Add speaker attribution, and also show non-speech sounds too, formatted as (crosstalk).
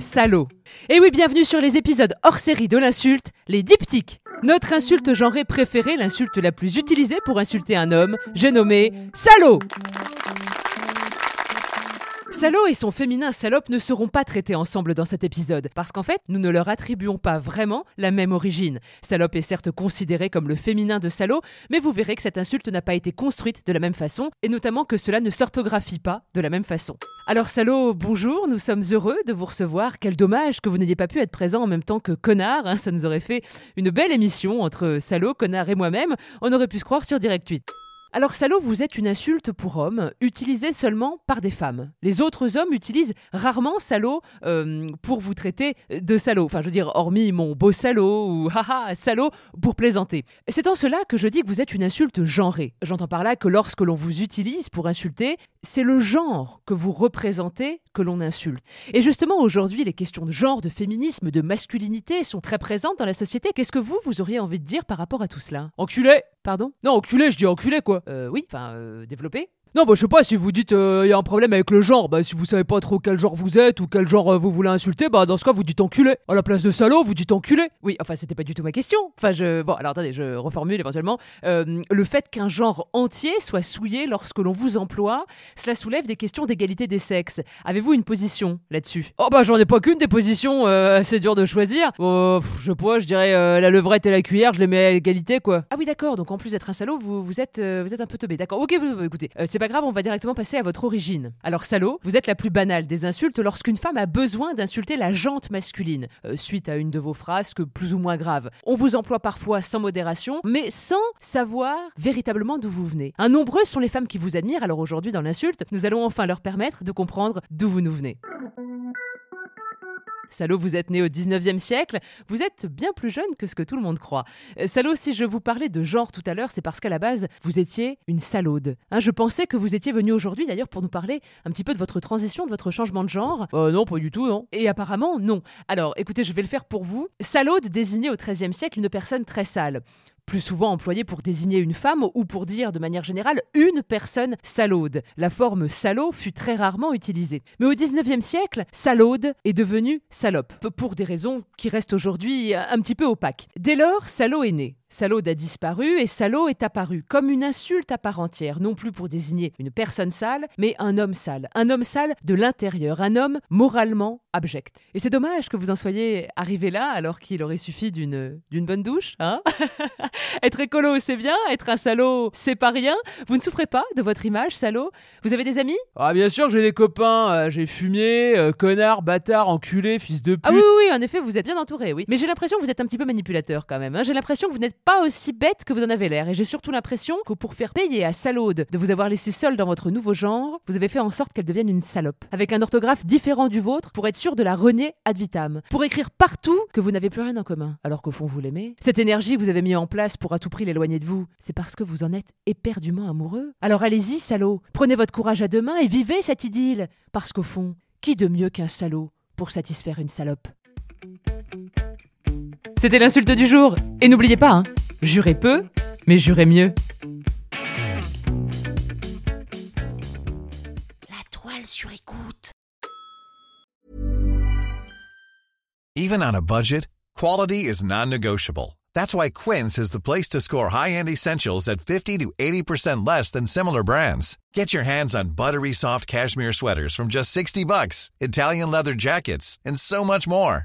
Speaker 1: Salaud. Et oui, bienvenue sur les épisodes hors série de l'insulte, les diptyques. Notre insulte genrée préférée, l'insulte la plus utilisée pour insulter un homme, j'ai nommé salaud. Salaud et son féminin salope ne seront pas traités ensemble dans cet épisode, parce qu'en fait, nous ne leur attribuons pas vraiment la même origine. Salope est certes considéré comme le féminin de salaud, mais vous verrez que cette insulte n'a pas été construite de la même façon, et notamment que cela ne s'orthographie pas de la même façon. Alors salaud, bonjour, nous sommes heureux de vous recevoir. Quel dommage que vous n'ayez pas pu être présent en même temps que connard, hein, ça nous aurait fait une belle émission entre salaud, connard et moi-même, on aurait pu se croire sur Direct 8. Alors salaud, vous êtes une insulte pour homme, utilisée seulement par des femmes. Les autres hommes utilisent rarement salaud euh, pour vous traiter de salaud. Enfin, je veux dire, hormis mon beau salaud ou (laughs) haha salaud pour plaisanter. C'est en cela que je dis que vous êtes une insulte genrée. J'entends par là que lorsque l'on vous utilise pour insulter, c'est le genre que vous représentez que l'on insulte. Et justement, aujourd'hui, les questions de genre, de féminisme, de masculinité sont très présentes dans la société. Qu'est-ce que vous, vous auriez envie de dire par rapport à tout cela? Enculé Pardon? Non, enculé, je dis enculé, quoi. Euh, oui, enfin, euh, développé non, bah je sais pas, si vous dites il euh, y a un problème avec le genre, bah si vous savez pas trop quel genre vous êtes ou quel genre euh, vous voulez insulter, bah dans ce cas vous dites enculé. À la place de salaud, vous dites enculé. Oui, enfin c'était pas du tout ma question. Enfin je... Bon, alors attendez, je reformule éventuellement. Euh, le fait qu'un genre entier soit souillé lorsque l'on vous emploie, cela soulève des questions d'égalité des sexes. Avez-vous une position là-dessus? Oh bah j'en ai pas qu'une des positions, c'est dur de choisir. Oh, je sais pas, je dirais la levrette et la cuillère, je les mets à l'égalité quoi. Ah oui d'accord, donc en plus d'être un salaud, vous, vous, êtes, vous êtes un peu teubé. D'accord, ok, écoutez, c'est pas grave, on va directement passer à votre origine. Alors salaud, vous êtes la plus banale des insultes lorsqu'une femme a besoin d'insulter la jante masculine, euh, suite à une de vos frasques plus ou moins graves. On vous emploie parfois sans modération, mais sans savoir véritablement d'où vous venez. Un nombreux sont les femmes qui vous admirent, alors aujourd'hui dans l'insulte, nous allons enfin leur permettre de comprendre d'où vous nous venez. Salaud, vous êtes né au 19e siècle, vous êtes bien plus jeune que ce que tout le monde croit. Euh, salaud, si je vous parlais de genre tout à l'heure, c'est parce qu'à la base, vous étiez une salaude. Hein, je pensais que vous étiez venu aujourd'hui d'ailleurs pour nous parler un petit peu de votre transition, de votre changement de genre. Euh, non, pas du tout, non. Et apparemment, non. Alors, écoutez, je vais le faire pour vous. Salaude désignait au 13e siècle une personne très sale plus souvent employé pour désigner une femme ou pour dire de manière générale une personne salaude. La forme salaud fut très rarement utilisée. Mais au XIXe siècle, salaude est devenue salope, pour des raisons qui restent aujourd'hui un petit peu opaques. Dès lors, salaud est né. Salaud a disparu et salaud est apparu comme une insulte à part entière, non plus pour désigner une personne sale, mais un homme sale. Un homme sale de l'intérieur, un homme moralement abject. Et c'est dommage que vous en soyez arrivé là alors qu'il aurait suffi d'une d'une bonne douche, hein (laughs) Être écolo, c'est bien, être un salaud, c'est pas rien. Vous ne souffrez pas de votre image, salaud Vous avez des amis? Ah bien sûr, j'ai des copains, euh, j'ai fumier, euh, connard, bâtard, enculé, fils de pute. Ah oui, oui, oui, en effet, vous êtes bien entouré, oui. Mais j'ai l'impression que vous êtes un petit peu manipulateur quand même. Hein. J'ai l'impression que vous n'êtes pas aussi bête que vous en avez l'air. Et j'ai surtout l'impression que pour faire payer à Salaude de vous avoir laissé seul dans votre nouveau genre, vous avez fait en sorte qu'elle devienne une salope. Avec un orthographe différent du vôtre pour être sûr de la renier ad vitam. Pour écrire partout que vous n'avez plus rien en commun. Alors qu'au fond, vous l'aimez. Cette énergie que vous avez mis en place pour à tout prix l'éloigner de vous, c'est parce que vous en êtes éperdument amoureux. Alors allez-y, salaud. Prenez votre courage à deux mains et vivez cette idylle. Parce qu'au fond, qui de mieux qu'un salaud pour satisfaire une salope? C'était l'insulte du jour. Et n'oubliez pas, hein, Jurez peu, mais jurez mieux.
Speaker 2: La toile sur écoute.
Speaker 3: Even on a budget, quality is non-negotiable. That's why Quince is the place to score high-end essentials at 50 to 80% less than similar brands. Get your hands on buttery soft cashmere sweaters from just 60 bucks, Italian leather jackets, and so much more.